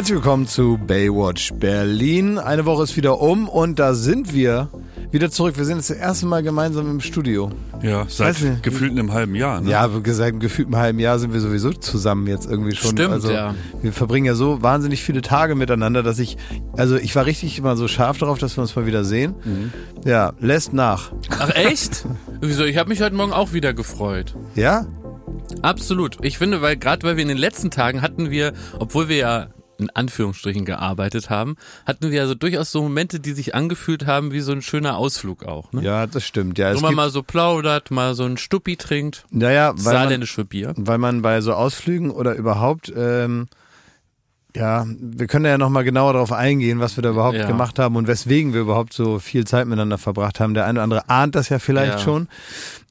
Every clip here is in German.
Herzlich willkommen zu Baywatch Berlin. Eine Woche ist wieder um und da sind wir wieder zurück. Wir sind jetzt das erste Mal gemeinsam im Studio. Ja, seit gefühlt einem halben Jahr. Ne? Ja, seit gefühlt einem halben Jahr sind wir sowieso zusammen jetzt irgendwie schon. Stimmt, also, ja. Wir verbringen ja so wahnsinnig viele Tage miteinander, dass ich, also ich war richtig immer so scharf darauf, dass wir uns mal wieder sehen. Mhm. Ja, lässt nach. Ach echt? Wieso? Ich habe mich heute Morgen auch wieder gefreut. Ja? Absolut. Ich finde, weil gerade weil wir in den letzten Tagen hatten wir, obwohl wir ja in Anführungsstrichen gearbeitet haben, hatten wir ja so durchaus so Momente, die sich angefühlt haben wie so ein schöner Ausflug auch. Ne? Ja, das stimmt. Ja, Wo man mal so plaudert, mal so ein Stuppi trinkt, naja, weil man, saarländische Bier. weil man bei so Ausflügen oder überhaupt, ähm, ja, wir können ja nochmal genauer darauf eingehen, was wir da überhaupt Ja. gemacht haben und weswegen wir überhaupt so viel Zeit miteinander verbracht haben. Der eine oder andere ahnt das ja vielleicht Ja. schon.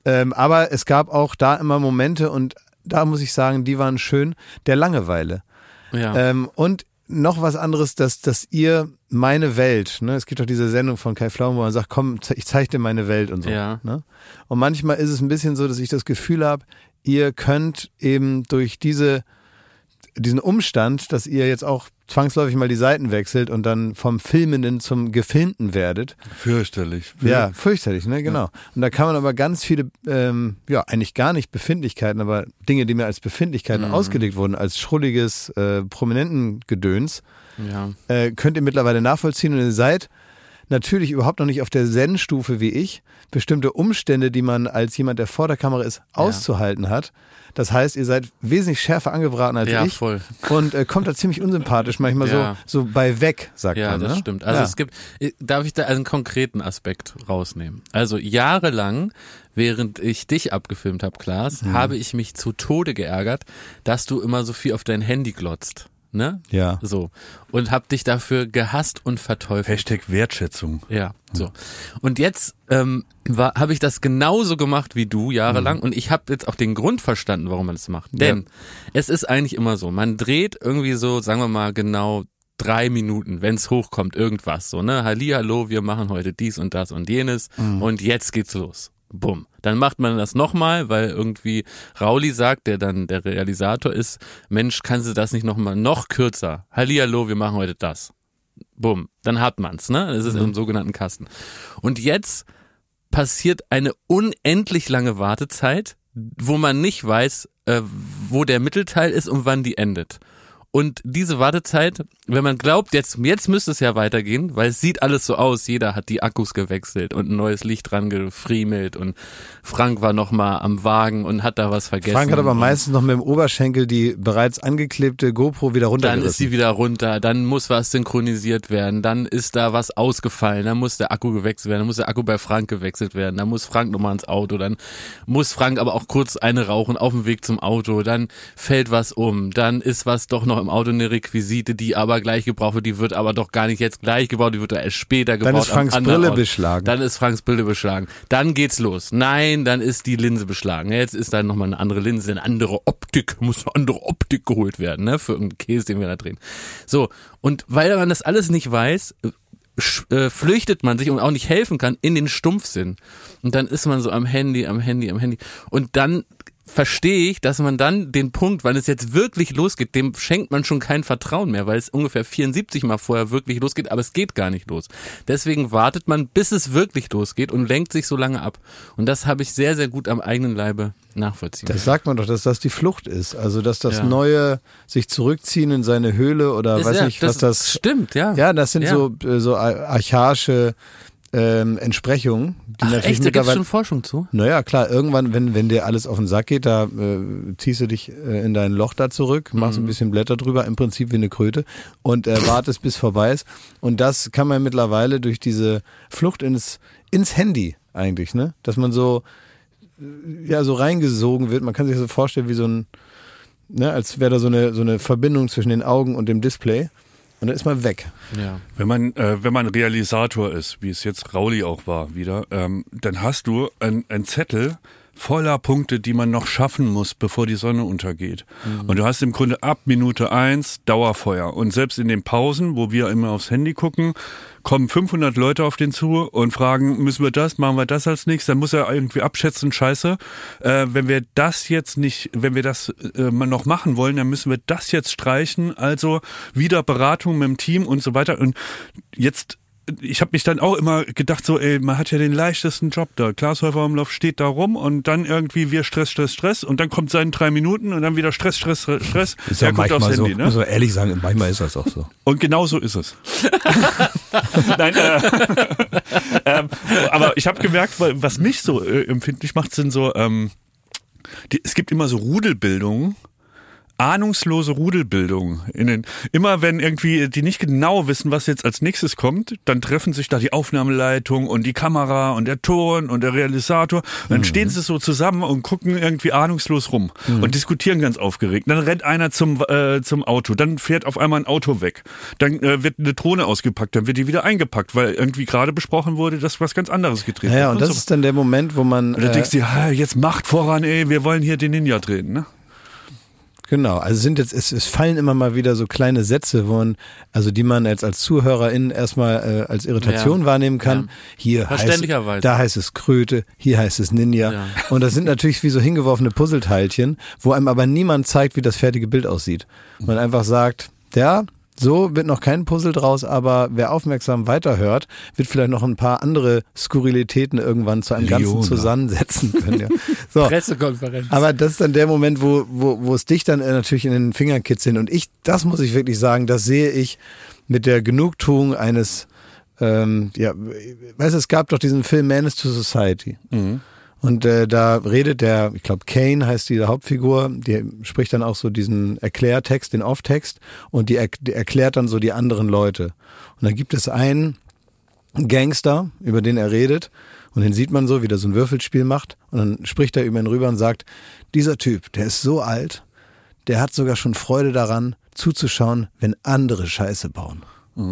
Ähm, aber es gab auch da immer Momente und da muss ich sagen, die waren schön, der Langeweile. Ja. Ähm, und noch was anderes, dass, dass ihr meine Welt, ne, es gibt doch diese Sendung von Kai Flaum, wo man sagt, komm, ich zeig dir meine Welt und so. Ja. Ne? Und manchmal ist es ein bisschen so, dass ich das Gefühl habe, ihr könnt eben durch diese, diesen Umstand, dass ihr jetzt auch zwangsläufig mal die Seiten wechselt und dann vom Filmenden zum Gefilmten werdet. Fürchterlich. Ja, fürchterlich, ne, genau. Und da kann man aber ganz viele, ähm, ja, eigentlich gar nicht Befindlichkeiten, aber Dinge, die mir als Befindlichkeiten Mhm. ausgelegt wurden, als schrulliges äh, Prominentengedöns, ja. äh, könnt ihr mittlerweile nachvollziehen und ihr seid natürlich überhaupt noch nicht auf der Zen-Stufe wie ich, bestimmte Umstände, die man als jemand, der vor der Kamera ist, auszuhalten hat. Das heißt, ihr seid wesentlich schärfer angebraten als Ja, ich voll. und äh, kommt da ziemlich unsympathisch manchmal Ja. so, so bei weg, sagt Ja, man. das ne? stimmt. Also ja. es gibt, darf ich da einen konkreten Aspekt rausnehmen? Also jahrelang, während ich dich abgefilmt habe, Klaas, Mhm. habe ich mich zu Tode geärgert, dass du immer so viel auf dein Handy glotzt. Ne? Ja. So. Und hab dich dafür gehasst und verteufelt. Hashtag Wertschätzung. Ja, so. Und jetzt ähm, habe ich das genauso gemacht wie du jahrelang Mhm. und ich habe jetzt auch den Grund verstanden, warum man das macht. Denn es ist eigentlich immer so, man dreht irgendwie so, sagen wir mal genau drei Minuten, wenn es hochkommt, irgendwas so, ne? Halli, hallo, wir machen heute dies und das und jenes Mhm. und jetzt geht's los. Bumm. Dann macht man das nochmal, weil irgendwie Rauli sagt, der dann der Realisator ist, Mensch, kannst du das nicht nochmal noch kürzer? Hallihallo, wir machen heute das. Bumm, dann hat man's, ne? Das ist im sogenannten Kasten. Und jetzt passiert eine unendlich lange Wartezeit, wo man nicht weiß, äh, wo der Mittelteil ist und wann die endet. Und diese Wartezeit, wenn man glaubt, jetzt, jetzt müsste es ja weitergehen, weil es sieht alles so aus, jeder hat die Akkus gewechselt und ein neues Licht dran gefriemelt und Frank war nochmal am Wagen und hat da was vergessen. Frank hat aber meistens noch mit dem Oberschenkel die bereits angeklebte GoPro wieder dann runtergerissen. ist sie wieder runter, dann muss was synchronisiert werden, dann ist da was ausgefallen, dann muss der Akku gewechselt werden, dann muss der Akku bei Frank gewechselt werden, dann muss Frank nochmal ins Auto, dann muss Frank aber auch kurz eine rauchen auf dem Weg zum Auto, dann fällt was um, dann ist was doch noch im Auto eine Requisite, die aber gleich gebraucht wird, die wird aber doch gar nicht jetzt gleich gebaut, die wird erst später gebaut. Dann ist Franks Brille Ort. beschlagen. Dann ist Franks Brille beschlagen. Dann geht's los. Nein, dann ist die Linse beschlagen. Jetzt ist da nochmal eine andere Linse, eine andere Optik, muss eine andere Optik geholt werden, ne, für irgendeinen Käse, den wir da drehen. So. Und weil man das alles nicht weiß, äh, flüchtet man sich und auch nicht helfen kann in den Stumpfsinn. Und dann ist man so am Handy, am Handy, am Handy. Und dann verstehe ich, dass man dann den Punkt, wann es jetzt wirklich losgeht, dem schenkt man schon kein Vertrauen mehr, weil es ungefähr 74 Mal vorher wirklich losgeht, aber es geht gar nicht los. Deswegen wartet man, bis es wirklich losgeht und lenkt sich so lange ab. Und das habe ich sehr, sehr gut am eigenen Leibe nachvollziehen. Das sagt man doch, dass das die Flucht ist. Also, dass das Ja. Neue sich zurückziehen in seine Höhle oder Ist weiß ja- nicht, was das. stimmt, ja. Ja, das sind Ja. so, äh, so archaische ähm, Entsprechungen, die Ach, natürlich echt, da gibt's schon Forschung zu? Naja, klar, irgendwann, wenn, wenn dir alles auf den Sack geht, da äh, ziehst du dich äh, in dein Loch da zurück, machst Mhm. ein bisschen Blätter drüber, im Prinzip wie eine Kröte und äh, wartest, bis vorbei ist. Und das kann man mittlerweile durch diese Flucht ins, ins Handy eigentlich, ne? Dass man so, äh, ja, so reingesogen wird. Man kann sich das so vorstellen wie so ein, ne, als wäre da so eine, so eine Verbindung zwischen den Augen und dem Display. Und dann ist man weg. Ja. Wenn man, äh, wenn man Realisator ist, wie es jetzt Rauli auch war wieder, ähm, dann hast du einen Zettel voller Punkte, die man noch schaffen muss, bevor die Sonne untergeht. Mhm. Und du hast im Grunde ab Minute eins Dauerfeuer. Und selbst in den Pausen, wo wir immer aufs Handy gucken, kommen 500 Leute auf den zu und fragen, müssen wir das, machen wir das als nächstes? Dann muss er irgendwie abschätzen, scheiße, äh, wenn wir das jetzt nicht, wenn wir das äh, noch machen wollen, dann müssen wir das jetzt streichen. Also wieder Beratung mit dem Team und so weiter. Und jetzt ich habe mich dann auch immer gedacht, so, ey, man hat ja den leichtesten Job da. Klaas Häufer Umlauf steht da rum und dann irgendwie wir Stress, Stress, Stress und dann kommt seinen drei Minuten und dann wieder Stress, Stress, Stress. Ist ja manchmal so, ne? muss man ehrlich sagen, manchmal ist das auch so. Und genau so ist es. Nein, äh, äh, aber ich habe gemerkt, was mich so äh, empfindlich macht, sind so, ähm, die, es gibt immer so Rudelbildungen ahnungslose Rudelbildung. In den, immer wenn irgendwie die nicht genau wissen, was jetzt als nächstes kommt, dann treffen sich da die Aufnahmeleitung und die Kamera und der Ton und der Realisator. Und dann mhm. stehen sie so zusammen und gucken irgendwie ahnungslos rum mhm. und diskutieren ganz aufgeregt. Dann rennt einer zum, äh, zum Auto, dann fährt auf einmal ein Auto weg. Dann äh, wird eine Drohne ausgepackt, dann wird die wieder eingepackt, weil irgendwie gerade besprochen wurde, dass was ganz anderes gedreht wird. Ja, und, und das so. ist dann der Moment, wo man. Und da denkst du, äh, jetzt macht voran, ey, wir wollen hier den Ninja drehen, ne? Genau, also sind jetzt, es, es fallen immer mal wieder so kleine Sätze, wo man, also die man jetzt als Zuhörerin erstmal äh, als Irritation ja. wahrnehmen kann. Ja. Hier heißt, da heißt es Kröte, hier heißt es Ninja. Ja. Und das sind natürlich wie so hingeworfene Puzzleteilchen, wo einem aber niemand zeigt, wie das fertige Bild aussieht. Man einfach sagt, ja, so wird noch kein Puzzle draus, aber wer aufmerksam weiterhört, wird vielleicht noch ein paar andere Skurrilitäten irgendwann zu einem Leona. Ganzen zusammensetzen können. Ja. So. Pressekonferenz. Aber das ist dann der Moment, wo, wo, wo es dich dann äh, natürlich in den Fingern kitzelt. Und ich, das muss ich wirklich sagen, das sehe ich mit der Genugtuung eines, ähm, ja, weißt du, es gab doch diesen Film Man is to Society. Mhm. Und äh, da redet der, ich glaube, Kane heißt diese Hauptfigur, die spricht dann auch so diesen Erklärtext, den Off-Text und die, er, die erklärt dann so die anderen Leute. Und dann gibt es einen Gangster, über den er redet und den sieht man so, wie der so ein Würfelspiel macht und dann spricht er über ihn rüber und sagt, dieser Typ, der ist so alt, der hat sogar schon Freude daran, zuzuschauen, wenn andere Scheiße bauen. Mhm.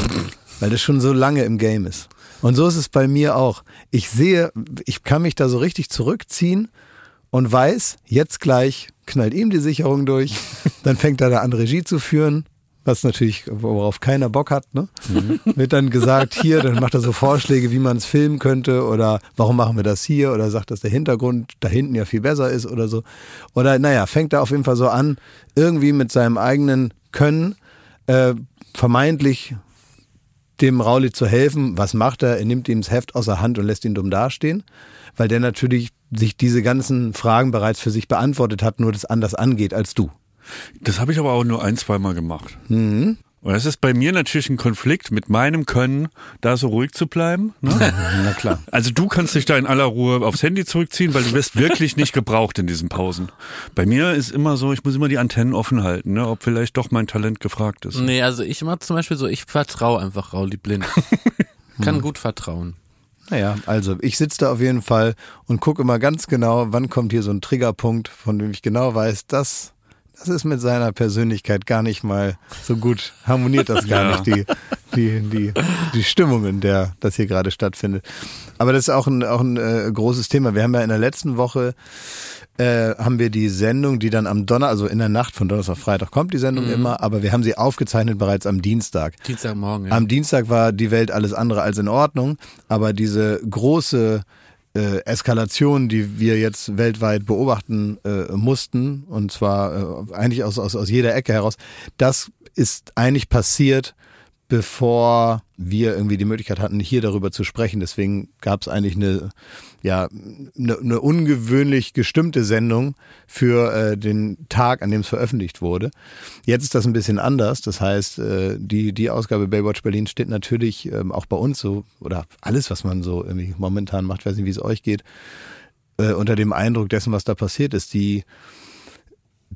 Weil das schon so lange im Game ist. Und so ist es bei mir auch. Ich sehe, ich kann mich da so richtig zurückziehen und weiß, jetzt gleich knallt ihm die Sicherung durch, dann fängt er da an Regie zu führen, was natürlich, worauf keiner Bock hat, ne? Mhm. Wird dann gesagt, hier, dann macht er so Vorschläge, wie man es filmen könnte oder warum machen wir das hier oder sagt, dass der Hintergrund da hinten ja viel besser ist oder so. Oder naja, fängt er auf jeden Fall so an, irgendwie mit seinem eigenen Können äh, vermeintlich dem Rauli zu helfen. Was macht er? Er nimmt ihm das Heft aus der Hand und lässt ihn dumm dastehen, weil der natürlich sich diese ganzen Fragen bereits für sich beantwortet hat, nur das anders angeht als du. Das habe ich aber auch nur ein, zweimal gemacht. Mhm. Und das ist bei mir natürlich ein Konflikt mit meinem Können, da so ruhig zu bleiben. Ne? Na klar. Also du kannst dich da in aller Ruhe aufs Handy zurückziehen, weil du wirst wirklich nicht gebraucht in diesen Pausen. Bei mir ist immer so, ich muss immer die Antennen offen halten, ne? ob vielleicht doch mein Talent gefragt ist. Nee, also ich mache zum Beispiel so, ich vertraue einfach Rauli blind. Kann gut vertrauen. Naja, also ich sitze da auf jeden Fall und gucke immer ganz genau, wann kommt hier so ein Triggerpunkt, von dem ich genau weiß, das das ist mit seiner Persönlichkeit gar nicht mal so gut, harmoniert das gar ja. nicht, die, die, die, die Stimmung, in der das hier gerade stattfindet. Aber das ist auch ein, auch ein äh, großes Thema. Wir haben ja in der letzten Woche äh, haben wir die Sendung, die dann am Donner, also in der Nacht von Donnerstag auf Freitag kommt die Sendung mhm. immer, aber wir haben sie aufgezeichnet bereits am Dienstag. Dienstagmorgen, ja. Am Dienstag war die Welt alles andere als in Ordnung, aber diese große äh, Eskalation, die wir jetzt weltweit beobachten äh, mussten, und zwar äh, eigentlich aus, aus, aus jeder Ecke heraus, das ist eigentlich passiert, bevor wir irgendwie die Möglichkeit hatten, hier darüber zu sprechen. Deswegen gab es eigentlich eine, ja, eine, eine ungewöhnlich gestimmte Sendung für äh, den Tag, an dem es veröffentlicht wurde. Jetzt ist das ein bisschen anders. Das heißt, äh, die, die Ausgabe Baywatch Berlin steht natürlich ähm, auch bei uns so, oder alles, was man so irgendwie momentan macht, weiß nicht, wie es euch geht, äh, unter dem Eindruck dessen, was da passiert ist. Die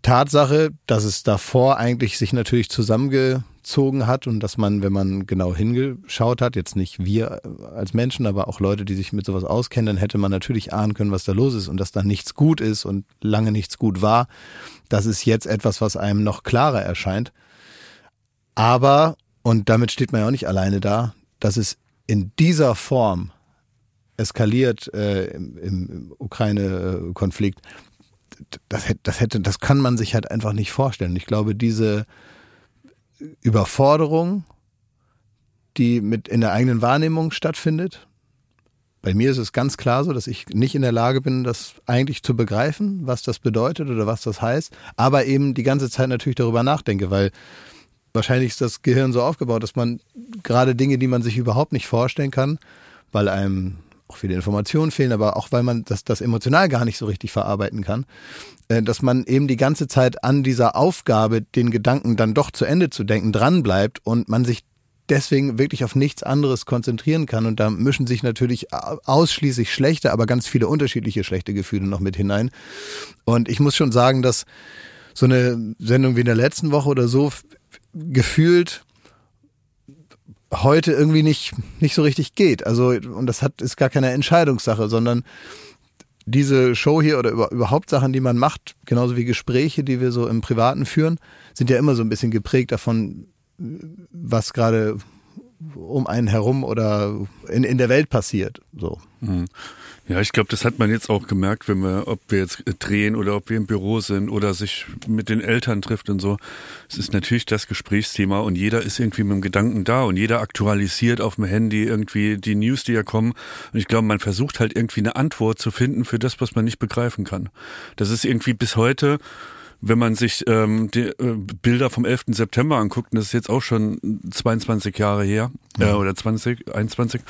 Tatsache, dass es davor eigentlich sich natürlich zusammenge gezogen hat und dass man, wenn man genau hingeschaut hat, jetzt nicht wir als Menschen, aber auch Leute, die sich mit sowas auskennen, dann hätte man natürlich ahnen können, was da los ist und dass da nichts gut ist und lange nichts gut war. Das ist jetzt etwas, was einem noch klarer erscheint. Aber, und damit steht man ja auch nicht alleine da, dass es in dieser Form eskaliert äh, im, im Ukraine-Konflikt. Das das hätte, das kann man sich halt einfach nicht vorstellen. Ich glaube, diese Überforderung, die mit in der eigenen Wahrnehmung stattfindet, bei mir ist es ganz klar so, dass ich nicht in der Lage bin, das eigentlich zu begreifen, was das bedeutet oder was das heißt, aber eben die ganze Zeit natürlich darüber nachdenke, weil wahrscheinlich ist das Gehirn so aufgebaut, dass man gerade Dinge, die man sich überhaupt nicht vorstellen kann, weil einem auch viele Informationen fehlen, aber auch weil man das, das emotional gar nicht so richtig verarbeiten kann, äh, dass man eben die ganze Zeit an dieser Aufgabe, den Gedanken dann doch zu Ende zu denken, dranbleibt und man sich deswegen wirklich auf nichts anderes konzentrieren kann. Und da mischen sich natürlich ausschließlich schlechte, aber ganz viele unterschiedliche schlechte Gefühle noch mit hinein. Und ich muss schon sagen, dass so eine Sendung wie in der letzten Woche oder so gefühlt heute irgendwie nicht, nicht so richtig geht. Also, und das hat, ist gar keine Entscheidungssache, sondern diese Show hier oder überhaupt Sachen, die man macht, genauso wie Gespräche, die wir so im Privaten führen, sind ja immer so ein bisschen geprägt davon, was gerade um einen herum oder in, in der Welt passiert. So. Mhm. Ja, ich glaube, das hat man jetzt auch gemerkt, wenn wir, ob wir jetzt drehen oder ob wir im Büro sind oder sich mit den Eltern trifft und so. Es ist natürlich das Gesprächsthema und jeder ist irgendwie mit dem Gedanken da und jeder aktualisiert auf dem Handy irgendwie die News, die ja kommen. Und ich glaube, man versucht halt irgendwie eine Antwort zu finden für das, was man nicht begreifen kann. Das ist irgendwie bis heute wenn man sich ähm, die äh, Bilder vom 11. September anguckt, und das ist jetzt auch schon 22 Jahre her, äh, oder 20, 21,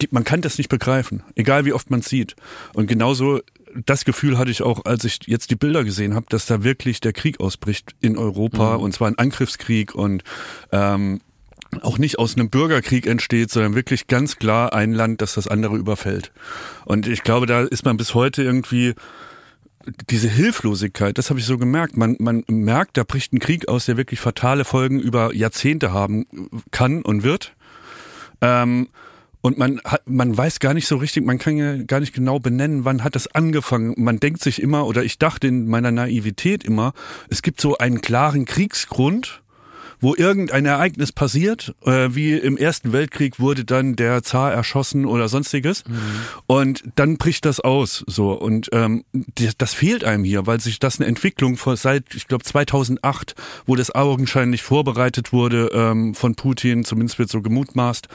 die, man kann das nicht begreifen, egal wie oft man sieht. Und genauso das Gefühl hatte ich auch, als ich jetzt die Bilder gesehen habe, dass da wirklich der Krieg ausbricht in Europa, mhm. und zwar ein Angriffskrieg und ähm, auch nicht aus einem Bürgerkrieg entsteht, sondern wirklich ganz klar ein Land, das das andere überfällt. Und ich glaube, da ist man bis heute irgendwie diese Hilflosigkeit, das habe ich so gemerkt. Man, man merkt, da bricht ein Krieg aus, der wirklich fatale Folgen über Jahrzehnte haben kann und wird. Ähm, und man hat, man weiß gar nicht so richtig, man kann ja gar nicht genau benennen, wann hat das angefangen. Man denkt sich immer, oder ich dachte in meiner Naivität immer, es gibt so einen klaren Kriegsgrund wo irgendein Ereignis passiert, äh, wie im Ersten Weltkrieg wurde dann der Zar erschossen oder sonstiges. Mhm. und dann bricht das aus so. Und ähm, das fehlt einem hier, weil sich das eine Entwicklung vor seit ich glaube 2008, wo das augenscheinlich vorbereitet wurde ähm, von Putin, zumindest wird so gemutmaßt.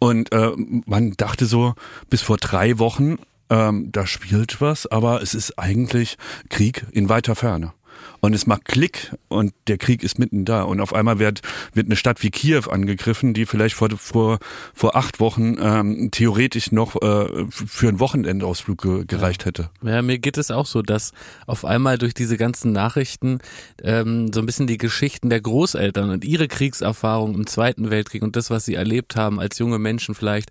Und äh, man dachte so bis vor drei Wochen ähm, da spielt was, aber es ist eigentlich Krieg in weiter Ferne und es macht Klick und der Krieg ist mitten da und auf einmal wird, wird eine Stadt wie Kiew angegriffen, die vielleicht vor, vor, vor acht Wochen ähm, theoretisch noch äh, für einen Wochenendausflug ge gereicht hätte. Ja, mir geht es auch so, dass auf einmal durch diese ganzen Nachrichten ähm, so ein bisschen die Geschichten der Großeltern und ihre Kriegserfahrung im Zweiten Weltkrieg und das, was sie erlebt haben als junge Menschen vielleicht,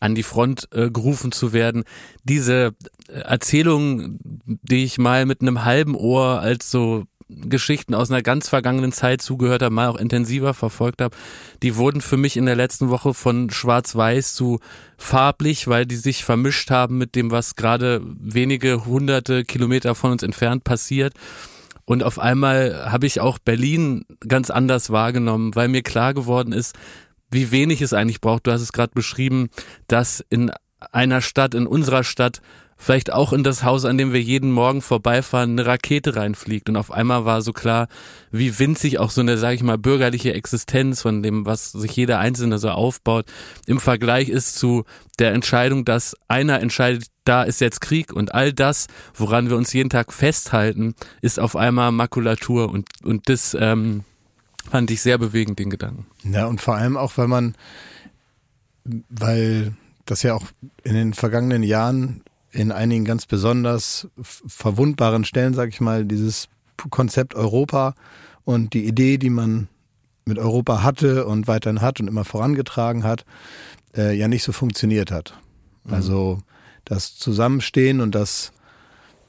an die Front äh, gerufen zu werden. Diese Erzählungen, die ich mal mit einem halben Ohr als so Geschichten aus einer ganz vergangenen Zeit zugehört habe, mal auch intensiver verfolgt habe, die wurden für mich in der letzten Woche von schwarz-weiß zu farblich, weil die sich vermischt haben mit dem, was gerade wenige hunderte Kilometer von uns entfernt passiert. Und auf einmal habe ich auch Berlin ganz anders wahrgenommen, weil mir klar geworden ist, wie wenig es eigentlich braucht. Du hast es gerade beschrieben, dass in einer Stadt, in unserer Stadt, vielleicht auch in das Haus, an dem wir jeden Morgen vorbeifahren, eine Rakete reinfliegt. Und auf einmal war so klar, wie winzig auch so eine, sage ich mal, bürgerliche Existenz von dem, was sich jeder Einzelne so aufbaut, im Vergleich ist zu der Entscheidung, dass einer entscheidet, da ist jetzt Krieg und all das, woran wir uns jeden Tag festhalten, ist auf einmal Makulatur und, und das ähm, fand ich sehr bewegend, den Gedanken. Ja, und vor allem auch, weil man, weil das ja auch in den vergangenen Jahren in einigen ganz besonders verwundbaren Stellen, sag ich mal, dieses Konzept Europa und die Idee, die man mit Europa hatte und weiterhin hat und immer vorangetragen hat, äh, ja nicht so funktioniert hat. Mhm. Also das Zusammenstehen und das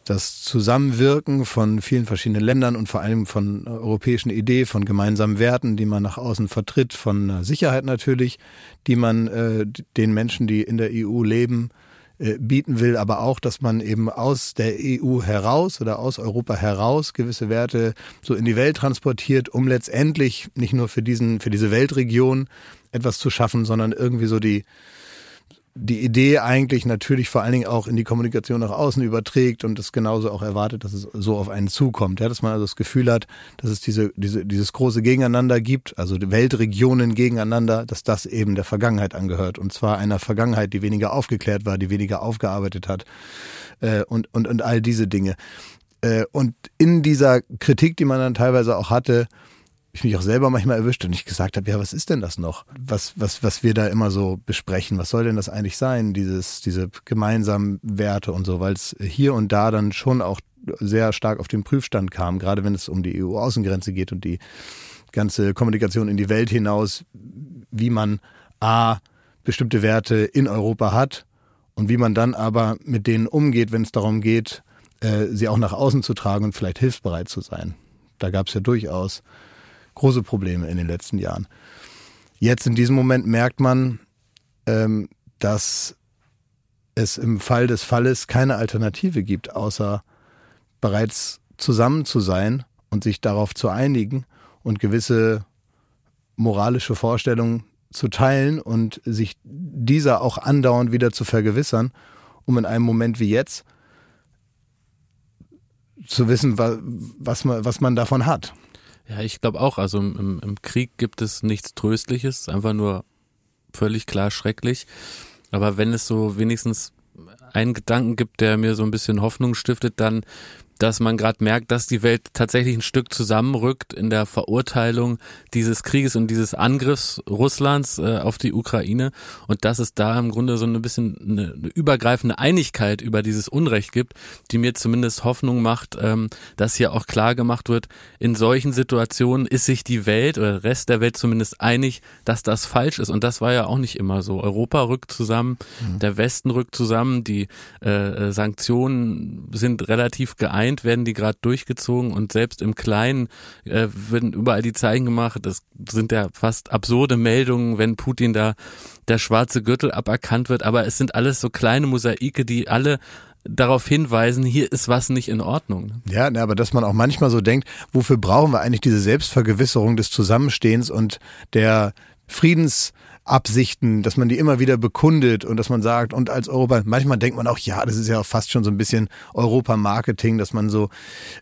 das Zusammenwirken von vielen verschiedenen Ländern und vor allem von europäischen Ideen, von gemeinsamen Werten, die man nach außen vertritt, von Sicherheit natürlich, die man äh, den Menschen, die in der EU leben, äh, bieten will, aber auch, dass man eben aus der EU heraus oder aus Europa heraus gewisse Werte so in die Welt transportiert, um letztendlich nicht nur für diesen, für diese Weltregion etwas zu schaffen, sondern irgendwie so die, die Idee eigentlich natürlich vor allen Dingen auch in die Kommunikation nach außen überträgt und das genauso auch erwartet, dass es so auf einen zukommt. Ja, dass man also das Gefühl hat, dass es diese, diese, dieses große Gegeneinander gibt, also Weltregionen gegeneinander, dass das eben der Vergangenheit angehört. Und zwar einer Vergangenheit, die weniger aufgeklärt war, die weniger aufgearbeitet hat äh, und, und, und all diese Dinge. Äh, und in dieser Kritik, die man dann teilweise auch hatte, ich mich auch selber manchmal erwischt und ich gesagt habe, ja, was ist denn das noch? Was, was, was wir da immer so besprechen? Was soll denn das eigentlich sein? Dieses, diese gemeinsamen Werte und so, weil es hier und da dann schon auch sehr stark auf den Prüfstand kam, gerade wenn es um die EU-Außengrenze geht und die ganze Kommunikation in die Welt hinaus, wie man A, bestimmte Werte in Europa hat und wie man dann aber mit denen umgeht, wenn es darum geht, äh, sie auch nach außen zu tragen und vielleicht hilfsbereit zu sein. Da gab es ja durchaus große Probleme in den letzten Jahren. Jetzt in diesem Moment merkt man, ähm, dass es im Fall des Falles keine Alternative gibt, außer bereits zusammen zu sein und sich darauf zu einigen und gewisse moralische Vorstellungen zu teilen und sich dieser auch andauernd wieder zu vergewissern, um in einem Moment wie jetzt zu wissen, was man, was man davon hat. Ja, ich glaube auch. Also im, im Krieg gibt es nichts Tröstliches, einfach nur völlig klar schrecklich. Aber wenn es so wenigstens einen Gedanken gibt, der mir so ein bisschen Hoffnung stiftet, dann dass man gerade merkt, dass die Welt tatsächlich ein Stück zusammenrückt in der Verurteilung dieses Krieges und dieses Angriffs Russlands äh, auf die Ukraine und dass es da im Grunde so ein bisschen eine, eine, übergreifende Einigkeit über dieses Unrecht gibt, die mir zumindest Hoffnung macht, ähm, dass hier auch klar gemacht wird, in solchen Situationen ist sich die Welt oder der Rest der Welt zumindest einig, dass das falsch ist und das war ja auch nicht immer so. Europa rückt zusammen, mhm. der Westen rückt zusammen, die äh, äh Sanktionen sind relativ geeint gemeint, werden die gerade durchgezogen und selbst im Kleinen äh, werden überall die Zeichen gemacht. Das sind ja fast absurde Meldungen, wenn Putin da der schwarze Gürtel aberkannt wird. Aber es sind alles so kleine Mosaike, die alle darauf hinweisen, hier ist was nicht in Ordnung. Ja, aber dass man auch manchmal so denkt, wofür brauchen wir eigentlich diese Selbstvergewisserung des Zusammenstehens und der Friedens Absichten, dass man die immer wieder bekundet und dass man sagt, und als Europa, manchmal denkt man auch, ja, das ist ja auch fast schon so ein bisschen Europa-Marketing, dass man so,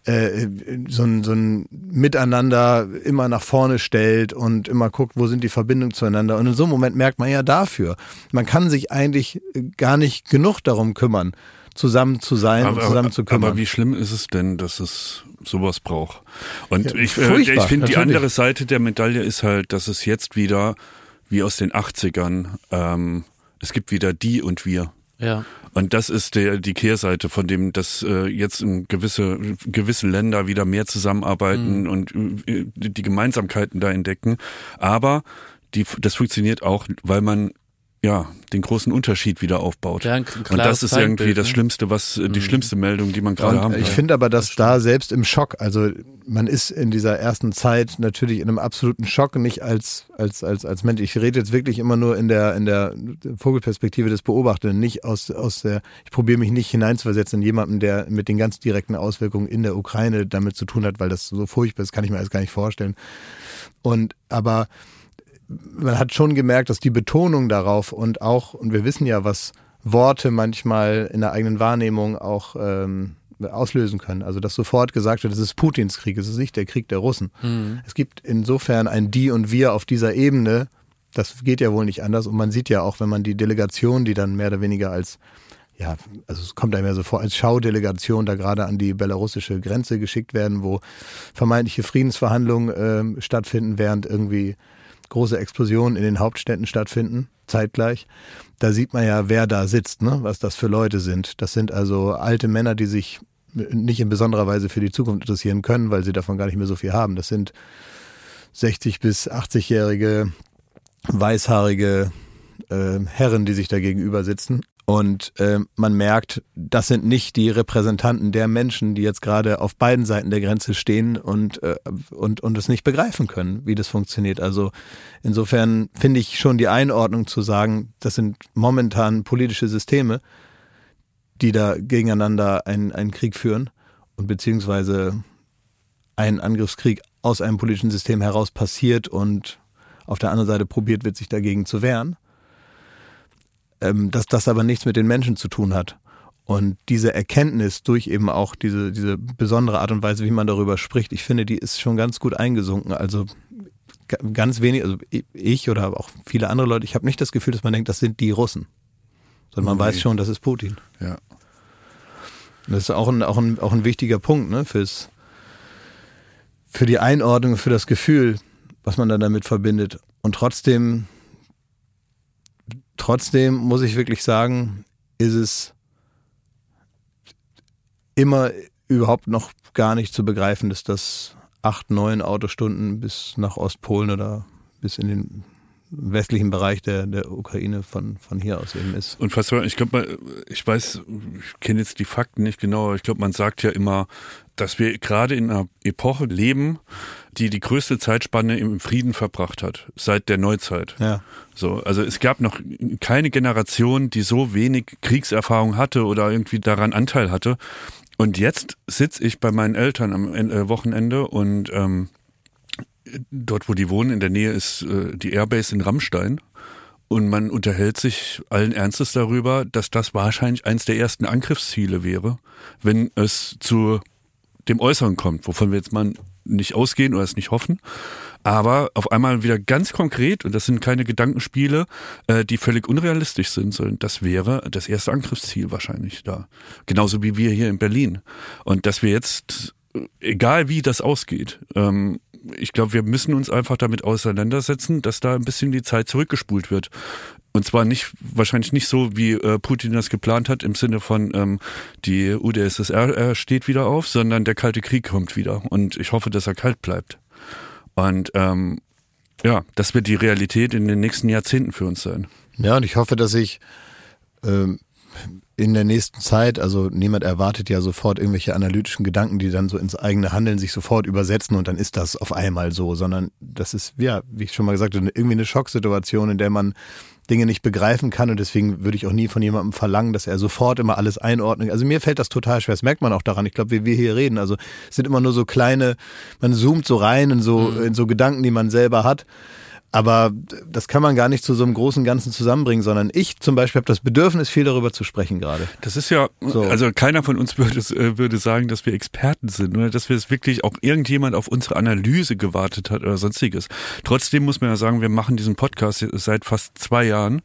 äh, so, ein, so ein Miteinander immer nach vorne stellt und immer guckt, wo sind die Verbindungen zueinander. Und in so einem Moment merkt man ja dafür, man kann sich eigentlich gar nicht genug darum kümmern, zusammen zu sein aber, und zusammen zu kümmern. Aber wie schlimm ist es denn, dass es sowas braucht? Und ja, ich, äh, ich finde, die andere Seite der Medaille ist halt, dass es jetzt wieder wie aus den 80ern. Ähm, es gibt wieder die und wir. Ja. Und das ist der, die Kehrseite von dem, dass äh, jetzt in gewisse, gewisse Länder wieder mehr zusammenarbeiten mhm. und äh, die Gemeinsamkeiten da entdecken. Aber die, das funktioniert auch, weil man ja, den großen Unterschied wieder aufbaut. Ja, und das ist irgendwie das ne? Schlimmste, was äh, die mhm. schlimmste Meldung, die man gerade haben kann. Ich finde aber, dass da selbst im Schock, also man ist in dieser ersten Zeit natürlich in einem absoluten Schock, nicht als als als als Mensch. Ich rede jetzt wirklich immer nur in der in der Vogelperspektive des Beobachtenden, nicht aus aus der. Ich probiere mich nicht hineinzuversetzen in jemanden, der mit den ganz direkten Auswirkungen in der Ukraine damit zu tun hat, weil das so furchtbar ist, kann ich mir alles gar nicht vorstellen. Und aber man hat schon gemerkt, dass die Betonung darauf und auch, und wir wissen ja, was Worte manchmal in der eigenen Wahrnehmung auch ähm, auslösen können. Also dass sofort gesagt wird, es ist Putins Krieg, es ist nicht der Krieg der Russen. Mhm. Es gibt insofern ein Die und Wir auf dieser Ebene. Das geht ja wohl nicht anders. Und man sieht ja auch, wenn man die Delegation, die dann mehr oder weniger als ja, also es kommt einem ja so vor, als Schaudelegation da gerade an die belarussische Grenze geschickt werden, wo vermeintliche Friedensverhandlungen äh, stattfinden, während irgendwie große Explosionen in den Hauptstädten stattfinden, zeitgleich. Da sieht man ja, wer da sitzt, ne? was das für Leute sind. Das sind also alte Männer, die sich nicht in besonderer Weise für die Zukunft interessieren können, weil sie davon gar nicht mehr so viel haben. Das sind 60 bis 80-jährige, weißhaarige äh, Herren, die sich da gegenüber sitzen. Und äh, man merkt, das sind nicht die Repräsentanten der Menschen, die jetzt gerade auf beiden Seiten der Grenze stehen und, äh, und, und es nicht begreifen können, wie das funktioniert. Also insofern finde ich schon die Einordnung zu sagen, das sind momentan politische Systeme, die da gegeneinander einen, einen Krieg führen und beziehungsweise ein Angriffskrieg aus einem politischen System heraus passiert und auf der anderen Seite probiert wird, sich dagegen zu wehren ähm, dass das aber nichts mit den Menschen zu tun hat. Und diese Erkenntnis durch eben auch diese, diese besondere Art und Weise, wie man darüber spricht, ich finde, die ist schon ganz gut eingesunken. Also ganz wenig, also ich oder auch viele andere Leute, ich habe nicht das Gefühl, dass man denkt, das sind die Russen. Sondern man nee. weiß schon, das ist Putin. Ja. Das ist auch ein, auch ein, auch ein wichtiger Punkt, ne, fürs, für die Einordnung, für das Gefühl, was man dann damit verbindet. Und trotzdem, trotzdem muss ich wirklich sagen, ist es immer überhaupt noch gar nicht zu begreifen, dass das acht, neun Autostunden bis nach Ostpolen oder bis in den westlichen Bereich der, der Ukraine von, von hier aus eben ist. Und fast, ich glaube, ich weiß, ich kenne jetzt die Fakten nicht genau, aber ich glaube, man sagt ja immer, dass wir gerade in einer Epoche leben, die die größte Zeitspanne im Frieden verbracht hat, seit der Neuzeit. Ja. So, also es gab noch keine Generation, die so wenig Kriegserfahrung hatte oder irgendwie daran Anteil hatte. Und jetzt sitze ich bei meinen Eltern am äh, Wochenende und ähm, dort, wo die wohnen, in der Nähe ist äh, die Airbase in Rammstein. Und man unterhält sich allen Ernstes darüber, dass das wahrscheinlich eins der ersten Angriffsziele wäre, wenn es zu dem Äußeren kommt, wovon wir jetzt mal nicht ausgehen oder es nicht hoffen. Aber auf einmal wieder ganz konkret, und das sind keine Gedankenspiele, äh, die völlig unrealistisch sind, sondern das wäre das erste Angriffsziel wahrscheinlich da. Genauso wie wir hier in Berlin. Und dass wir jetzt, egal wie das ausgeht, ähm, ich glaube, wir müssen uns einfach damit auseinandersetzen, dass da ein bisschen die Zeit zurückgespult wird. Und zwar nicht, wahrscheinlich nicht so, wie äh, Putin das geplant hat, im Sinne von ähm, die UdSSR äh, steht wieder auf, sondern der Kalte Krieg kommt wieder. Und ich hoffe, dass er kalt bleibt. Und ähm, ja, das wird die Realität in den nächsten Jahrzehnten für uns sein. Ja, und ich hoffe, dass ich ähm, in der nächsten Zeit, also niemand erwartet ja sofort irgendwelche analytischen Gedanken, die dann so ins eigene Handeln sich sofort übersetzen und dann ist das auf einmal so, sondern das ist, ja, wie ich schon mal gesagt habe, irgendwie eine Schocksituation, in der man Dinge nicht begreifen kann und deswegen würde ich auch nie von jemandem verlangen, dass er sofort immer alles einordnet. Also mir fällt das total schwer, das merkt man auch daran. Ich glaube, wie wir hier reden, also es sind immer nur so kleine, man zoomt so rein in so, mhm. in so Gedanken, die man selber hat. Aber das kann man gar nicht zu so einem großen Ganzen zusammenbringen, sondern ich zum Beispiel habe das Bedürfnis, viel darüber zu sprechen gerade. Das ist ja, so. also keiner von uns würde, äh, würde sagen, dass wir Experten sind oder dass wir es wirklich auch irgendjemand auf unsere Analyse gewartet hat oder sonstiges. Trotzdem muss man ja sagen, wir machen diesen Podcast seit fast zwei Jahren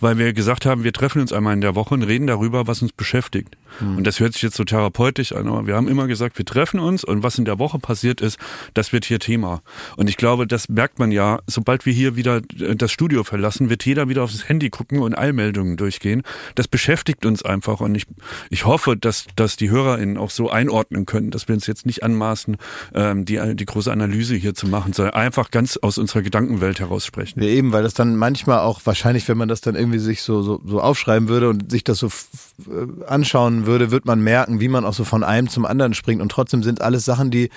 weil wir gesagt haben, wir treffen uns einmal in der Woche und reden darüber, was uns beschäftigt. Mhm. Und das hört sich jetzt so therapeutisch an, aber wir haben immer gesagt, wir treffen uns und was in der Woche passiert ist, das wird hier Thema. Und ich glaube, das merkt man ja, sobald wir hier wieder äh, das Studio verlassen, wird jeder wieder aufs Handy gucken und Eilmeldungen durchgehen. Das beschäftigt uns einfach und ich, ich hoffe, dass, dass die HörerInnen auch so einordnen können, dass wir uns jetzt nicht anmaßen, ähm, die, die große Analyse hier zu machen, sondern einfach ganz aus unserer Gedankenwelt heraus sprechen. Ja, eben, weil das dann manchmal auch wahrscheinlich, wenn man das dann irgendwie sich so, so, so aufschreiben würde und sich das so äh, anschauen würde, wird man merken, wie man auch so von einem zum anderen springt. Und trotzdem sind alles Sachen, die,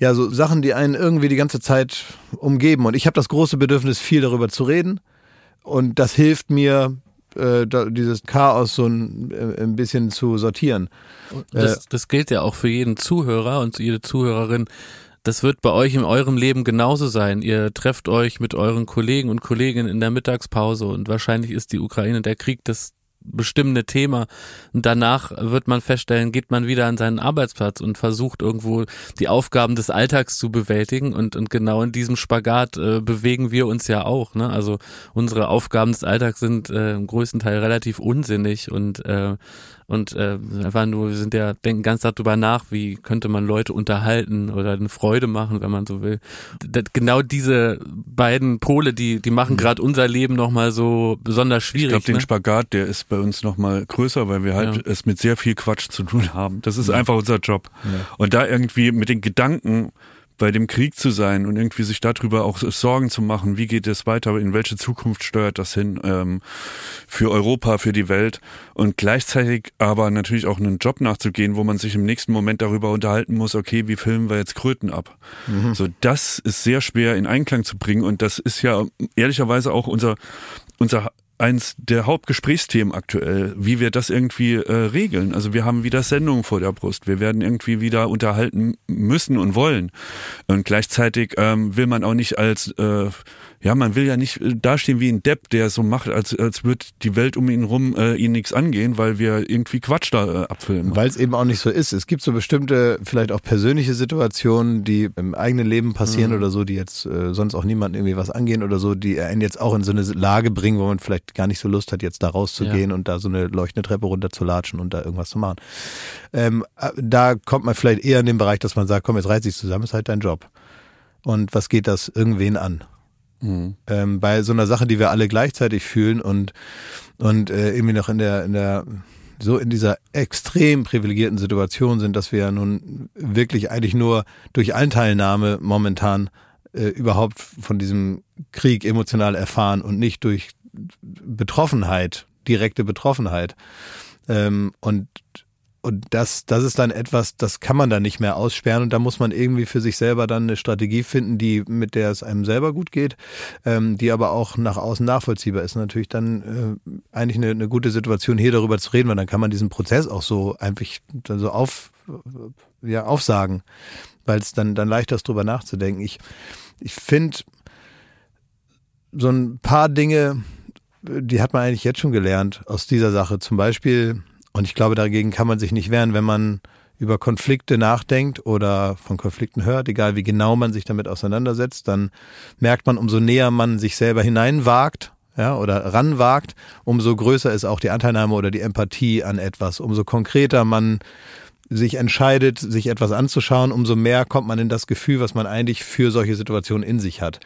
ja, so Sachen, die einen irgendwie die ganze Zeit umgeben. Und ich habe das große Bedürfnis, viel darüber zu reden. Und das hilft mir, äh, dieses Chaos so ein, äh, ein bisschen zu sortieren. Das, äh, das gilt ja auch für jeden Zuhörer und jede Zuhörerin. Das wird bei euch in eurem Leben genauso sein. Ihr trefft euch mit euren Kollegen und Kolleginnen in der Mittagspause und wahrscheinlich ist die Ukraine der Krieg das bestimmende Thema. Und danach wird man feststellen, geht man wieder an seinen Arbeitsplatz und versucht irgendwo die Aufgaben des Alltags zu bewältigen. Und, und genau in diesem Spagat äh, bewegen wir uns ja auch. Ne? Also unsere Aufgaben des Alltags sind äh, im größten Teil relativ unsinnig und äh, und äh, einfach nur, wir sind ja, denken ganz darüber nach, wie könnte man Leute unterhalten oder eine Freude machen, wenn man so will. Das, genau diese beiden Pole, die, die machen mhm. gerade unser Leben nochmal so besonders schwierig. Ich glaube, den ne? Spagat, der ist bei uns nochmal größer, weil wir halt ja. es mit sehr viel Quatsch zu tun haben. Das ist ja. einfach unser Job. Ja. Und da irgendwie mit den Gedanken bei dem Krieg zu sein und irgendwie sich darüber auch Sorgen zu machen, wie geht es weiter, in welche Zukunft steuert das hin ähm, für Europa, für die Welt und gleichzeitig aber natürlich auch einen Job nachzugehen, wo man sich im nächsten Moment darüber unterhalten muss, okay, wie filmen wir jetzt Kröten ab? Mhm. So, das ist sehr schwer in Einklang zu bringen und das ist ja ehrlicherweise auch unser unser eins der Hauptgesprächsthemen aktuell, wie wir das irgendwie äh, regeln. Also wir haben wieder Sendungen vor der Brust. Wir werden irgendwie wieder unterhalten müssen und wollen. Und gleichzeitig ähm, will man auch nicht als äh, ja, man will ja nicht äh, dastehen wie ein Depp, der so macht, als, als würde die Welt um ihn rum äh, ihn nichts angehen, weil wir irgendwie Quatsch da äh, abfilmen. Weil es eben auch nicht so ist. Es gibt so bestimmte, vielleicht auch persönliche Situationen, die im eigenen Leben passieren mhm. oder so, die jetzt äh, sonst auch niemanden irgendwie was angehen oder so, die einen jetzt auch in so eine Lage bringen, wo man vielleicht gar nicht so Lust hat, jetzt da rauszugehen ja. und da so eine leuchtende Treppe runterzulatschen und da irgendwas zu machen. Ähm, äh, da kommt man vielleicht eher in den Bereich, dass man sagt, komm, jetzt reiß dich zusammen, ist halt dein Job. Und was geht das irgendwen an? Mhm. Ähm, bei so einer Sache, die wir alle gleichzeitig fühlen und, und äh, irgendwie noch in der, in der, so in dieser extrem privilegierten Situation sind, dass wir ja nun wirklich eigentlich nur durch Anteilnahme momentan äh, überhaupt von diesem Krieg emotional erfahren und nicht durch Betroffenheit, direkte Betroffenheit. Ähm, und und das, das ist dann etwas, das kann man dann nicht mehr aussperren und da muss man irgendwie für sich selber dann eine Strategie finden, die mit der es einem selber gut geht, ähm, die aber auch nach außen nachvollziehbar ist. Natürlich dann äh, eigentlich eine, eine gute Situation, hier darüber zu reden, weil dann kann man diesen Prozess auch so einfach so auf, ja, aufsagen, weil es dann, dann leichter ist, drüber nachzudenken. Ich, ich finde so ein paar Dinge, die hat man eigentlich jetzt schon gelernt aus dieser Sache. Zum Beispiel und ich glaube, dagegen kann man sich nicht wehren, wenn man über Konflikte nachdenkt oder von Konflikten hört, egal wie genau man sich damit auseinandersetzt, dann merkt man, umso näher man sich selber hineinwagt, ja, oder ranwagt, umso größer ist auch die Anteilnahme oder die Empathie an etwas, umso konkreter man sich entscheidet, sich etwas anzuschauen, umso mehr kommt man in das Gefühl, was man eigentlich für solche Situationen in sich hat.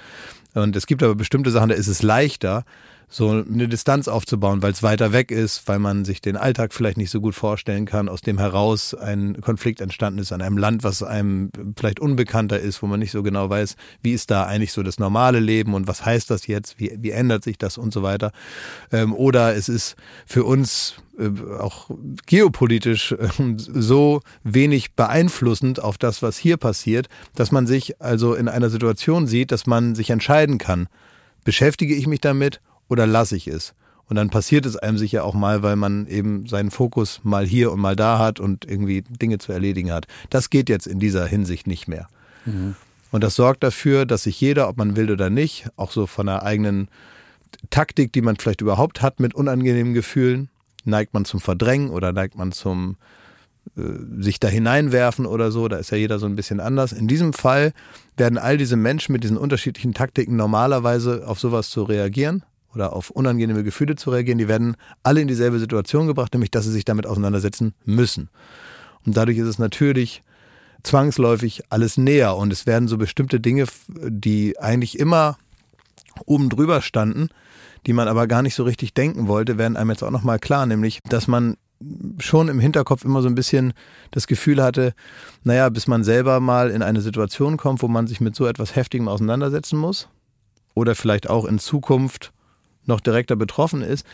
Und es gibt aber bestimmte Sachen, da ist es leichter, so eine Distanz aufzubauen, weil es weiter weg ist, weil man sich den Alltag vielleicht nicht so gut vorstellen kann, aus dem heraus ein Konflikt entstanden ist an einem Land, was einem vielleicht unbekannter ist, wo man nicht so genau weiß, wie ist da eigentlich so das normale Leben und was heißt das jetzt, wie, wie ändert sich das und so weiter. Ähm, oder es ist für uns äh, auch geopolitisch äh, so wenig beeinflussend auf das, was hier passiert, dass man sich also in einer Situation sieht, dass man sich entscheiden kann, beschäftige ich mich damit oder lasse ich es? Und dann passiert es einem sicher auch mal, weil man eben seinen Fokus mal hier und mal da hat und irgendwie Dinge zu erledigen hat. Das geht jetzt in dieser Hinsicht nicht mehr. Mhm. Und das sorgt dafür, dass sich jeder, ob man will oder nicht, auch so von der eigenen Taktik, die man vielleicht überhaupt hat mit unangenehmen Gefühlen, neigt man zum Verdrängen oder neigt man zum äh, sich da hineinwerfen oder so, da ist ja jeder so ein bisschen anders. In diesem Fall werden all diese Menschen mit diesen unterschiedlichen Taktiken normalerweise auf sowas zu reagieren oder auf unangenehme Gefühle zu reagieren, die werden alle in dieselbe Situation gebracht, nämlich dass sie sich damit auseinandersetzen müssen. Und dadurch ist es natürlich zwangsläufig alles näher und es werden so bestimmte Dinge, die eigentlich immer oben drüber standen, die man aber gar nicht so richtig denken wollte, werden einem jetzt auch nochmal klar, nämlich, dass man schon im Hinterkopf immer so ein bisschen das Gefühl hatte, naja, bis man selber mal in eine Situation kommt, wo man sich mit so etwas Heftigem auseinandersetzen muss oder vielleicht auch in Zukunft noch direkter betroffen ist,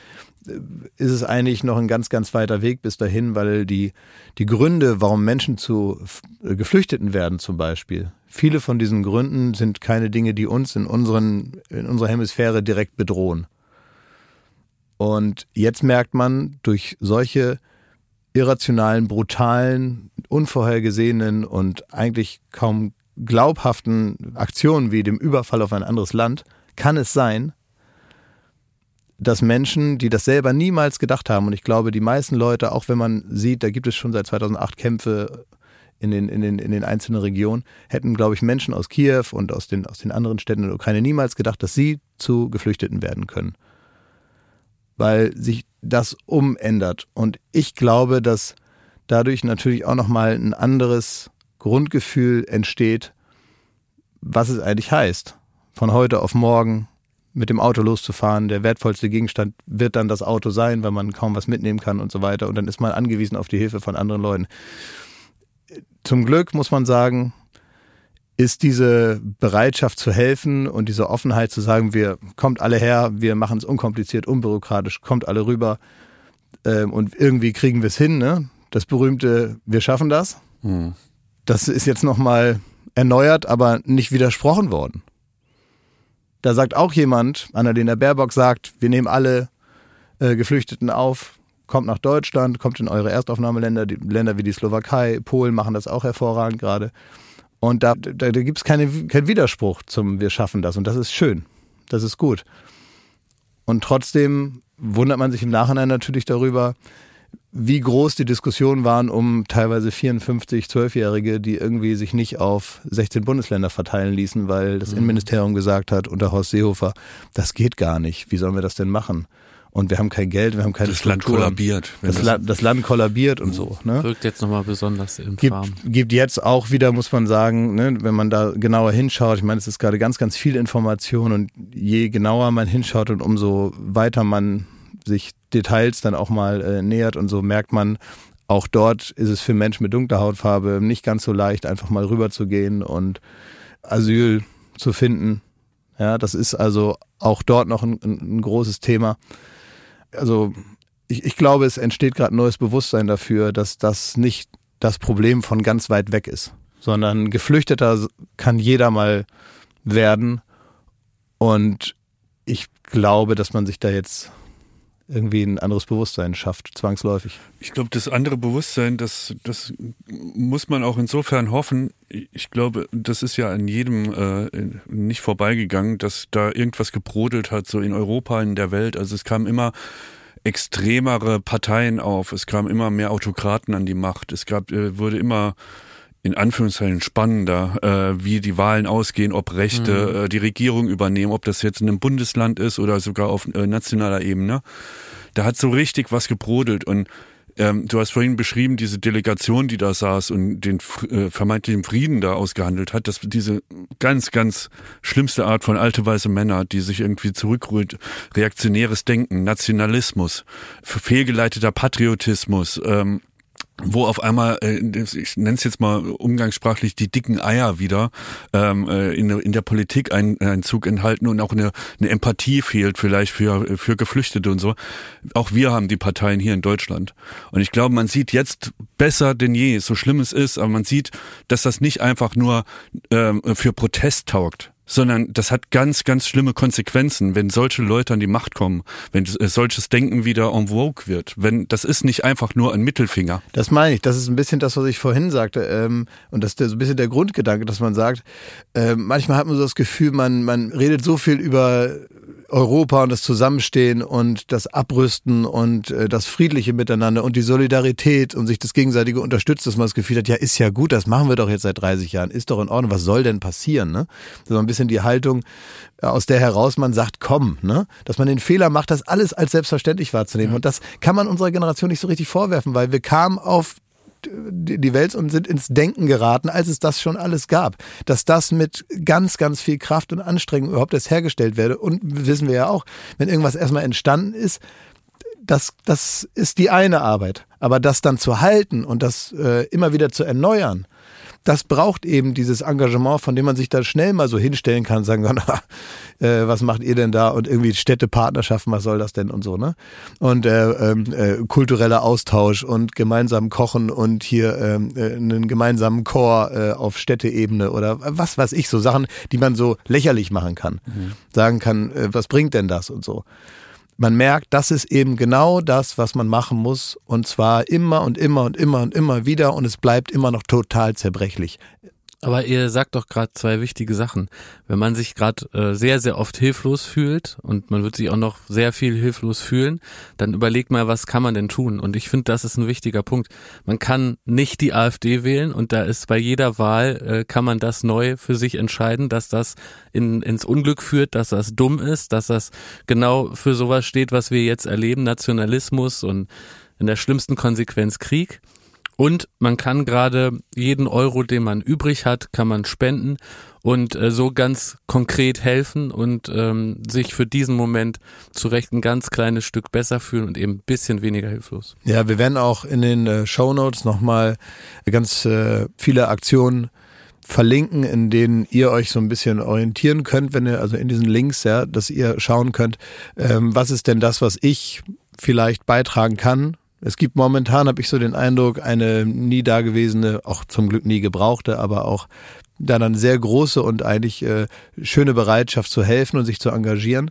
ist es eigentlich noch ein ganz, ganz weiter Weg bis dahin, weil die, die Gründe, warum Menschen zu Geflüchteten werden zum Beispiel, viele von diesen Gründen sind keine Dinge, die uns in, unseren, in unserer Hemisphäre direkt bedrohen. Und jetzt merkt man durch solche irrationalen, brutalen, unvorhergesehenen und eigentlich kaum glaubhaften Aktionen wie dem Überfall auf ein anderes Land, kann es sein, dass Menschen, die das selber niemals gedacht haben, und ich glaube, die meisten Leute, auch wenn man sieht, da gibt es schon seit 2008 Kämpfe in den, in den, in den einzelnen Regionen, hätten, glaube ich, Menschen aus Kiew und aus den, aus den anderen Städten in der Ukraine niemals gedacht, dass sie zu Geflüchteten werden können. Weil sich das umändert. Und ich glaube, dass dadurch natürlich auch nochmal ein anderes Grundgefühl entsteht, was es eigentlich heißt. Von heute auf morgen mit dem Auto loszufahren. Der wertvollste Gegenstand wird dann das Auto sein, weil man kaum was mitnehmen kann und so weiter. Und dann ist man angewiesen auf die Hilfe von anderen Leuten. Zum Glück muss man sagen, ist diese Bereitschaft zu helfen und diese Offenheit zu sagen, wir kommt alle her, wir machen es unkompliziert, unbürokratisch, kommt alle rüber ähm, und irgendwie kriegen wir es hin. Ne? Das berühmte, wir schaffen das. Hm. Das ist jetzt nochmal erneuert, aber nicht widersprochen worden. Da sagt auch jemand, Annalena Baerbock sagt, wir nehmen alle äh, Geflüchteten auf, kommt nach Deutschland, kommt in eure Erstaufnahmeländer, die Länder wie die Slowakei, Polen machen das auch hervorragend gerade. Und da, da, da gibt es keine, keinen Widerspruch zum Wir schaffen das. Und das ist schön. Das ist gut. Und trotzdem wundert man sich im Nachhinein natürlich darüber, wie groß die Diskussionen waren um teilweise 54, 12-Jährige, die irgendwie sich nicht auf 16 Bundesländer verteilen ließen, weil das mhm. Innenministerium gesagt hat unter Horst Seehofer, das geht gar nicht. Wie sollen wir das denn machen? und wir haben kein Geld, wir haben keine Das Strukturen. Land kollabiert. Das, das, La das, Land kollabiert und so. Ne? Wirkt jetzt nochmal besonders im gibt, gibt jetzt auch wieder, muss man sagen, ne, wenn man da genauer hinschaut, ich meine, es ist gerade ganz, ganz viel Information und je genauer man hinschaut und umso weiter man sich Details dann auch mal äh, nähert und so merkt man, auch dort ist es für Menschen mit dunkler Hautfarbe nicht ganz so leicht, einfach mal rüberzugehen und Asyl zu finden. Ja, das ist also auch dort noch ein, ein großes Thema also ich, ich glaube, es entsteht gerade neues Bewusstsein dafür, dass das nicht das Problem von ganz weit weg ist, sondern Geflüchteter kann jeder mal werden. Und ich glaube, dass man sich da jetzt irgendwie ein anderes Bewusstsein schafft, zwangsläufig. Ich glaube, das andere Bewusstsein, das, das muss man auch insofern hoffen. Ich glaube, das ist ja an jedem äh, nicht vorbeigegangen, dass da irgendwas gebrodelt hat, so in Europa, in der Welt. Also es kam immer extremere Parteien auf, es kamen immer mehr Autokraten an die Macht, es gab, äh, wurde immer in Anführungszeichen spannender, äh, wie die Wahlen ausgehen, ob Rechte mhm. äh, die Regierung übernehmen, ob das jetzt in einem Bundesland ist oder sogar auf äh, nationaler Ebene. Da hat so richtig was gebrodelt und ähm, du hast vorhin beschrieben, diese Delegation, die da saß und den äh, vermeintlichen Frieden da ausgehandelt hat, dass diese ganz, ganz schlimmste Art von alte weiße Männer, die sich irgendwie zurückholt, reaktionäres Denken, Nationalismus, fehlgeleiteter Patriotismus, ähm, wo auf einmal, äh, ich nenne es jetzt mal umgangssprachlich, die dicken Eier wieder ähm, äh, in, in der Politik einen, einen Zug enthalten und auch eine, eine Empathie fehlt vielleicht für, für Geflüchtete und so. Auch wir haben die Parteien hier in Deutschland. Und ich glaube, man sieht jetzt besser denn je, so schlimm es ist, aber man sieht, dass das nicht einfach nur ähm, für Protest taugt sondern das hat ganz, ganz schlimme Konsequenzen, wenn solche Leute an die Macht kommen, wenn äh, solches Denken wieder en vogue wird. Wenn das ist nicht einfach nur ein Mittelfinger. Das meine ich. Das ist ein bisschen das, was ich vorhin sagte, ähm, und das ist so ein bisschen der Grundgedanke, dass man sagt, äh, manchmal hat man so das Gefühl, man man redet so viel über Europa und das Zusammenstehen und das Abrüsten und äh, das friedliche Miteinander und die Solidarität und sich das gegenseitige unterstützt, dass man das Gefühl hat, ja, ist ja gut, das machen wir doch jetzt seit 30 Jahren, ist doch in Ordnung, was soll denn passieren? Ne? Das ist ein bisschen die Haltung, äh, aus der heraus man sagt, komm, ne? dass man den Fehler macht, das alles als selbstverständlich wahrzunehmen. Ja. Und das kann man unserer Generation nicht so richtig vorwerfen, weil wir kamen auf die Welt und sind ins Denken geraten, als es das schon alles gab. Dass das mit ganz, ganz viel Kraft und Anstrengung überhaupt erst hergestellt werde. Und wissen wir ja auch, wenn irgendwas erstmal entstanden ist, das, das ist die eine Arbeit. Aber das dann zu halten und das äh, immer wieder zu erneuern, das braucht eben dieses Engagement, von dem man sich da schnell mal so hinstellen kann sagen kann, äh, was macht ihr denn da und irgendwie Städtepartnerschaften, was soll das denn und so, ne? Und äh, ähm, äh, kultureller Austausch und gemeinsam kochen und hier ähm, äh, einen gemeinsamen Chor äh, auf Städteebene oder was weiß ich, so Sachen, die man so lächerlich machen kann. Mhm. Sagen kann, äh, was bringt denn das und so man merkt, das ist eben genau das, was man machen muss. Und zwar immer und immer und immer und immer wieder. Und es bleibt immer noch total zerbrechlich. Aber ihr sagt doch gerade zwei wichtige Sachen. Wenn man sich gerade äh, sehr, sehr oft hilflos fühlt und man wird sich auch noch sehr viel hilflos fühlen, dann überlegt mal, was kann man denn tun? Und ich finde, das ist ein wichtiger Punkt. Man kann nicht die AfD wählen und da ist bei jeder Wahl, äh, kann man das neu für sich entscheiden, dass das in, ins Unglück führt, dass das dumm ist, dass das genau für sowas steht, was wir jetzt erleben, Nationalismus und in der schlimmsten Konsequenz Krieg. Und man kann gerade jeden Euro, den man übrig hat, kann man spenden und äh, so ganz konkret helfen und ähm, sich für diesen Moment zu Recht ein ganz kleines Stück besser fühlen und eben ein bisschen weniger hilflos. Ja, wir werden auch in den äh, Show Notes nochmal ganz äh, viele Aktionen verlinken, in denen ihr euch so ein bisschen orientieren könnt, wenn ihr also in diesen Links, ja, dass ihr schauen könnt, ähm, was ist denn das, was ich vielleicht beitragen kann es gibt momentan, habe ich so den Eindruck, eine nie dagewesene, auch zum Glück nie gebrauchte, aber auch da dann sehr große und eigentlich äh, schöne Bereitschaft zu helfen und sich zu engagieren.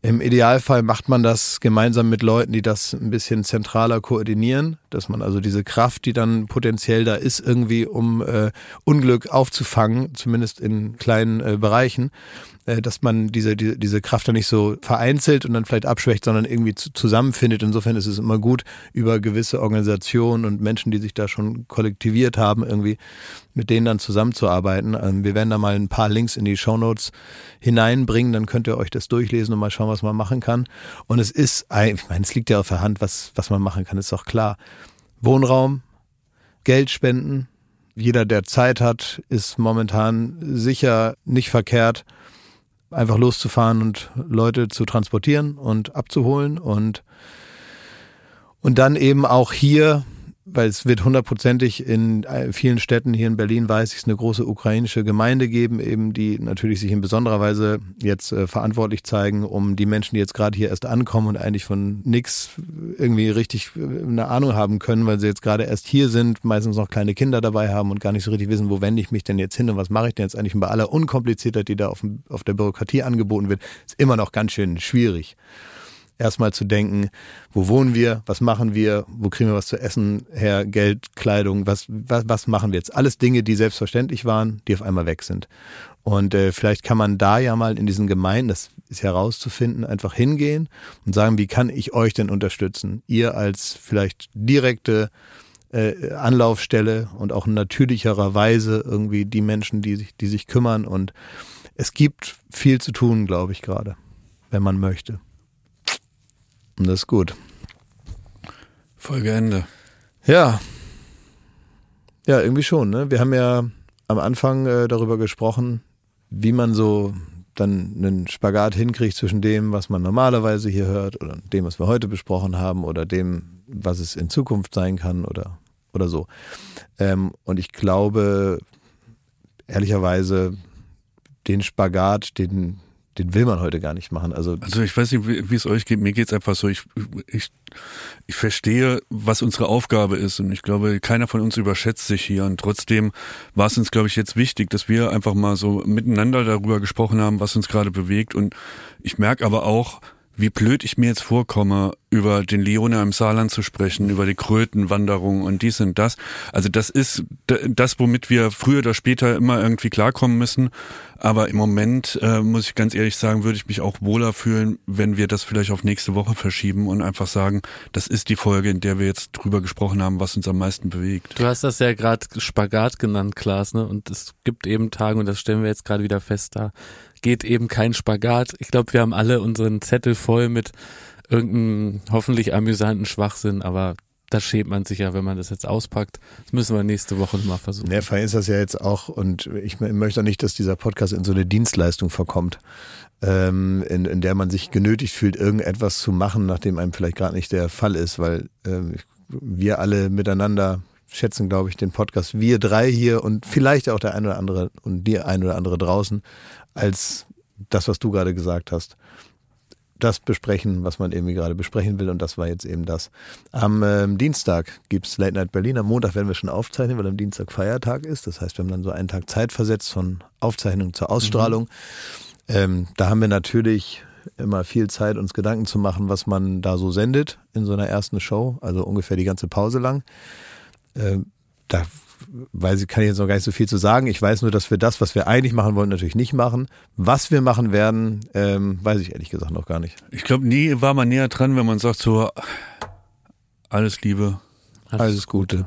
Im Idealfall macht man das gemeinsam mit Leuten, die das ein bisschen zentraler koordinieren, dass man also diese Kraft, die dann potenziell da ist, irgendwie um äh, Unglück aufzufangen, zumindest in kleinen äh, Bereichen, dass man diese, diese, diese Kraft dann nicht so vereinzelt und dann vielleicht abschwächt, sondern irgendwie zu, zusammenfindet. Insofern ist es immer gut, über gewisse Organisationen und Menschen, die sich da schon kollektiviert haben, irgendwie mit denen dann zusammenzuarbeiten. Ähm, wir werden da mal ein paar Links in die Shownotes hineinbringen, dann könnt ihr euch das durchlesen und mal schauen, was man machen kann. Und es ist, ich meine, es liegt ja auf der Hand, was, was man machen kann, ist doch klar. Wohnraum, Geld spenden, jeder, der Zeit hat, ist momentan sicher nicht verkehrt, einfach loszufahren und Leute zu transportieren und abzuholen und und dann eben auch hier weil es wird hundertprozentig in äh, vielen Städten hier in Berlin weiß ich eine große ukrainische Gemeinde geben, eben die natürlich sich in besonderer Weise jetzt äh, verantwortlich zeigen, um die Menschen, die jetzt gerade hier erst ankommen und eigentlich von nichts irgendwie richtig äh, eine Ahnung haben können, weil sie jetzt gerade erst hier sind, meistens noch kleine Kinder dabei haben und gar nicht so richtig wissen, wo wende ich mich denn jetzt hin und was mache ich denn jetzt eigentlich und bei aller Unkompliziertheit, die da auf, auf der Bürokratie angeboten wird, ist immer noch ganz schön schwierig erstmal zu denken, wo wohnen wir, was machen wir, wo kriegen wir was zu essen her, Geld, Kleidung, was, was, was machen wir jetzt? Alles Dinge, die selbstverständlich waren, die auf einmal weg sind. Und äh, vielleicht kann man da ja mal in diesen Gemeinden, das ist herauszufinden, einfach hingehen und sagen, wie kann ich euch denn unterstützen? Ihr als vielleicht direkte äh, Anlaufstelle und auch in natürlicherer Weise irgendwie die Menschen, die sich, die sich kümmern. Und es gibt viel zu tun, glaube ich, gerade, wenn man möchte. Und das ist gut. Folge Ende. Ja. Ja, irgendwie schon. Ne? Wir haben ja am Anfang äh, darüber gesprochen, wie man so dann einen Spagat hinkriegt zwischen dem, was man normalerweise hier hört oder dem, was wir heute besprochen haben oder dem, was es in Zukunft sein kann oder, oder so. Ähm, und ich glaube, ehrlicherweise, den Spagat, den den will man heute gar nicht machen. Also, also ich weiß nicht, wie, es euch geht. Mir geht es einfach so. Ich, ich, ich verstehe, was unsere Aufgabe ist. Und ich glaube, keiner von uns überschätzt sich hier. Und trotzdem war es uns, glaube ich, jetzt wichtig, dass wir einfach mal so miteinander darüber gesprochen haben, was uns gerade bewegt. Und ich merke aber auch, wie blöd ich mir jetzt vorkomme, über den Leone im Saarland zu sprechen, über die Krötenwanderung und dies und das. Also das ist das, womit wir früher oder später immer irgendwie klarkommen müssen. Aber im Moment, äh, muss ich ganz ehrlich sagen, würde ich mich auch wohler fühlen, wenn wir das vielleicht auf nächste Woche verschieben und einfach sagen, das ist die Folge, in der wir jetzt drüber gesprochen haben, was uns am meisten bewegt. Du hast das ja gerade Spagat genannt, Klaas, ne? Und es gibt eben Tage, und das stellen wir jetzt gerade wieder fest, da geht eben kein Spagat. Ich glaube, wir haben alle unseren Zettel voll mit irgendeinem hoffentlich amüsanten Schwachsinn, aber da schämt man sich ja, wenn man das jetzt auspackt. Das müssen wir nächste Woche mal versuchen. Ja, ist das ja jetzt auch, und ich möchte auch nicht, dass dieser Podcast in so eine Dienstleistung verkommt, ähm, in, in der man sich genötigt fühlt, irgendetwas zu machen, nachdem einem vielleicht gerade nicht der Fall ist, weil ähm, wir alle miteinander schätzen, glaube ich, den Podcast, wir drei hier und vielleicht auch der ein oder andere und die ein oder andere draußen, als das, was du gerade gesagt hast. Das besprechen, was man irgendwie gerade besprechen will, und das war jetzt eben das. Am ähm, Dienstag gibt's Late Night Berlin. Am Montag werden wir schon aufzeichnen, weil am Dienstag Feiertag ist. Das heißt, wir haben dann so einen Tag Zeit versetzt von Aufzeichnung zur Ausstrahlung. Mhm. Ähm, da haben wir natürlich immer viel Zeit, uns Gedanken zu machen, was man da so sendet in so einer ersten Show, also ungefähr die ganze Pause lang. Ähm, da weiß ich, kann ich jetzt noch gar nicht so viel zu sagen. Ich weiß nur, dass wir das, was wir eigentlich machen wollen, natürlich nicht machen. Was wir machen werden, ähm, weiß ich ehrlich gesagt noch gar nicht. Ich glaube, nie war man näher dran, wenn man sagt so, alles Liebe. Alles, alles Gute.